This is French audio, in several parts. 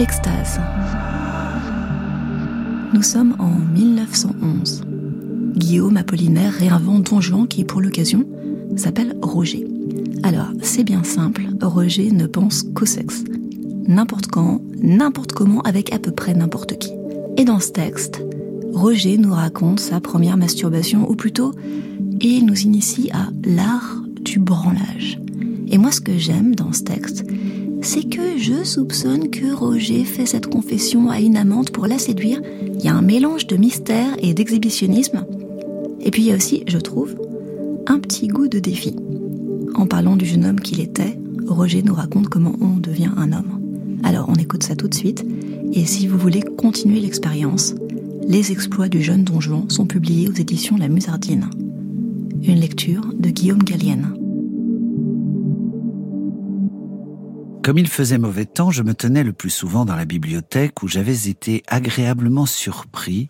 Extase. Nous sommes en 1911. Guillaume Apollinaire réinvente Don Juan qui, pour l'occasion, s'appelle Roger. Alors, c'est bien simple, Roger ne pense qu'au sexe. N'importe quand, n'importe comment, avec à peu près n'importe qui. Et dans ce texte, Roger nous raconte sa première masturbation, ou plutôt, il nous initie à l'art du branlage. Et moi, ce que j'aime dans ce texte, c'est que je soupçonne que Roger fait cette confession à une amante pour la séduire. Il y a un mélange de mystère et d'exhibitionnisme. Et puis il y a aussi, je trouve, un petit goût de défi. En parlant du jeune homme qu'il était, Roger nous raconte comment on devient un homme. Alors on écoute ça tout de suite, et si vous voulez continuer l'expérience, les exploits du jeune Don Juan sont publiés aux éditions La Musardine. Une lecture de Guillaume Gallienne. Comme il faisait mauvais temps, je me tenais le plus souvent dans la bibliothèque où j'avais été agréablement surpris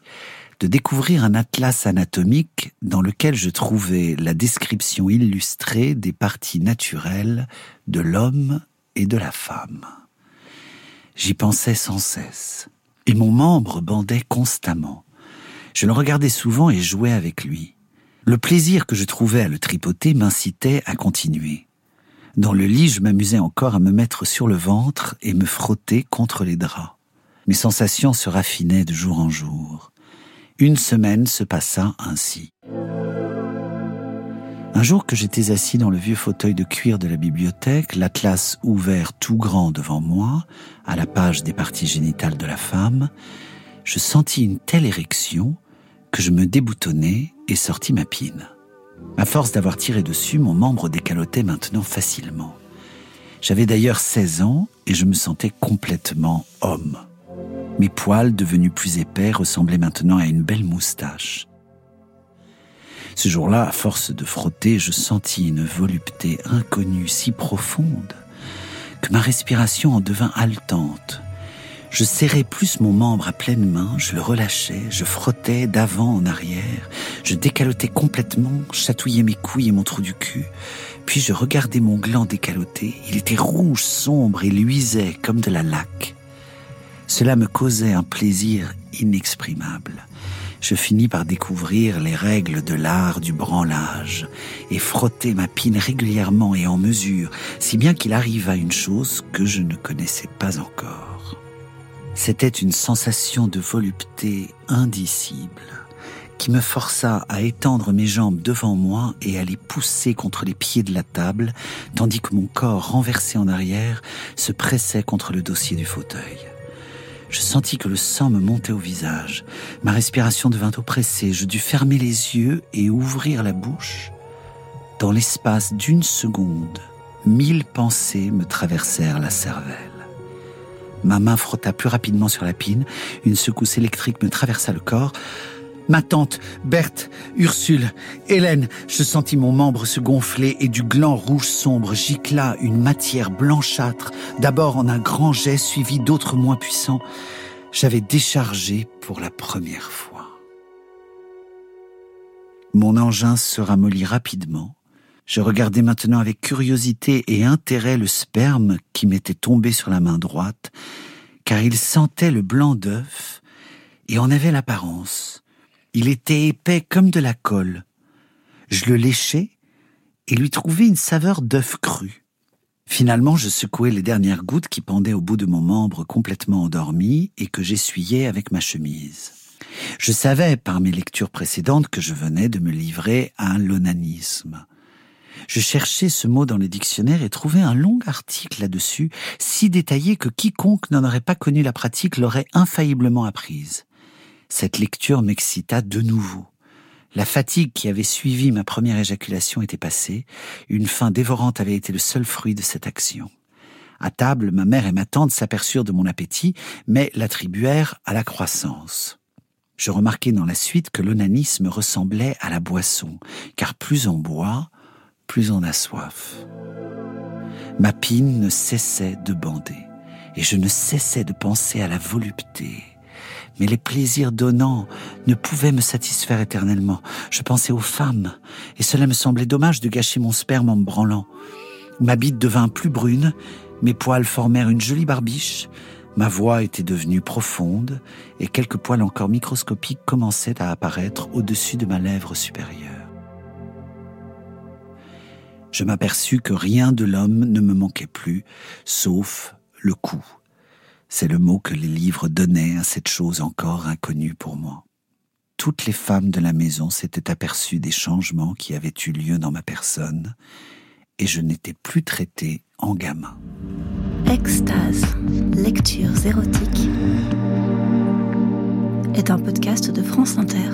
de découvrir un atlas anatomique dans lequel je trouvais la description illustrée des parties naturelles de l'homme et de la femme. J'y pensais sans cesse, et mon membre bandait constamment. Je le regardais souvent et jouais avec lui. Le plaisir que je trouvais à le tripoter m'incitait à continuer. Dans le lit, je m'amusais encore à me mettre sur le ventre et me frotter contre les draps. Mes sensations se raffinaient de jour en jour. Une semaine se passa ainsi. Un jour que j'étais assis dans le vieux fauteuil de cuir de la bibliothèque, l'atlas ouvert tout grand devant moi, à la page des parties génitales de la femme, je sentis une telle érection que je me déboutonnai et sortis ma pine. À force d'avoir tiré dessus, mon membre décalotait maintenant facilement. J'avais d'ailleurs 16 ans et je me sentais complètement homme. Mes poils, devenus plus épais, ressemblaient maintenant à une belle moustache. Ce jour-là, à force de frotter, je sentis une volupté inconnue si profonde que ma respiration en devint haletante. Je serrais plus mon membre à pleine main, je le relâchais, je frottais d'avant en arrière, je décalotais complètement, chatouillais mes couilles et mon trou du cul, puis je regardais mon gland décaloté, il était rouge, sombre et luisait comme de la laque. Cela me causait un plaisir inexprimable. Je finis par découvrir les règles de l'art du branlage et frotter ma pine régulièrement et en mesure, si bien qu'il arriva une chose que je ne connaissais pas encore. C'était une sensation de volupté indicible qui me força à étendre mes jambes devant moi et à les pousser contre les pieds de la table, tandis que mon corps renversé en arrière se pressait contre le dossier du fauteuil. Je sentis que le sang me montait au visage. Ma respiration devint oppressée. Je dus fermer les yeux et ouvrir la bouche. Dans l'espace d'une seconde, mille pensées me traversèrent la cervelle. Ma main frotta plus rapidement sur la pine. Une secousse électrique me traversa le corps. Ma tante, Berthe, Ursule, Hélène, je sentis mon membre se gonfler et du gland rouge sombre gicla une matière blanchâtre, d'abord en un grand jet suivi d'autres moins puissants. J'avais déchargé pour la première fois. Mon engin se ramollit rapidement. Je regardais maintenant avec curiosité et intérêt le sperme qui m'était tombé sur la main droite, car il sentait le blanc d'œuf et en avait l'apparence. Il était épais comme de la colle. Je le léchais et lui trouvais une saveur d'œuf cru. Finalement, je secouai les dernières gouttes qui pendaient au bout de mon membre complètement endormi et que j'essuyais avec ma chemise. Je savais par mes lectures précédentes que je venais de me livrer à un lonanisme. Je cherchais ce mot dans le dictionnaire et trouvais un long article là-dessus, si détaillé que quiconque n'en aurait pas connu la pratique l'aurait infailliblement apprise. Cette lecture m'excita de nouveau. La fatigue qui avait suivi ma première éjaculation était passée, une faim dévorante avait été le seul fruit de cette action. À table, ma mère et ma tante s'aperçurent de mon appétit, mais l'attribuèrent à la croissance. Je remarquai dans la suite que l'onanisme ressemblait à la boisson, car plus on boit, plus on a soif. Ma pine ne cessait de bander, et je ne cessais de penser à la volupté. Mais les plaisirs donnants ne pouvaient me satisfaire éternellement. Je pensais aux femmes, et cela me semblait dommage de gâcher mon sperme en me branlant. Ma bite devint plus brune, mes poils formèrent une jolie barbiche, Ma voix était devenue profonde et quelques poils encore microscopiques commençaient à apparaître au-dessus de ma lèvre supérieure. Je m'aperçus que rien de l'homme ne me manquait plus, sauf le cou. C'est le mot que les livres donnaient à cette chose encore inconnue pour moi. Toutes les femmes de la maison s'étaient aperçues des changements qui avaient eu lieu dans ma personne, et je n'étais plus traité en gamin. Extase, lectures érotiques, est un podcast de France Inter.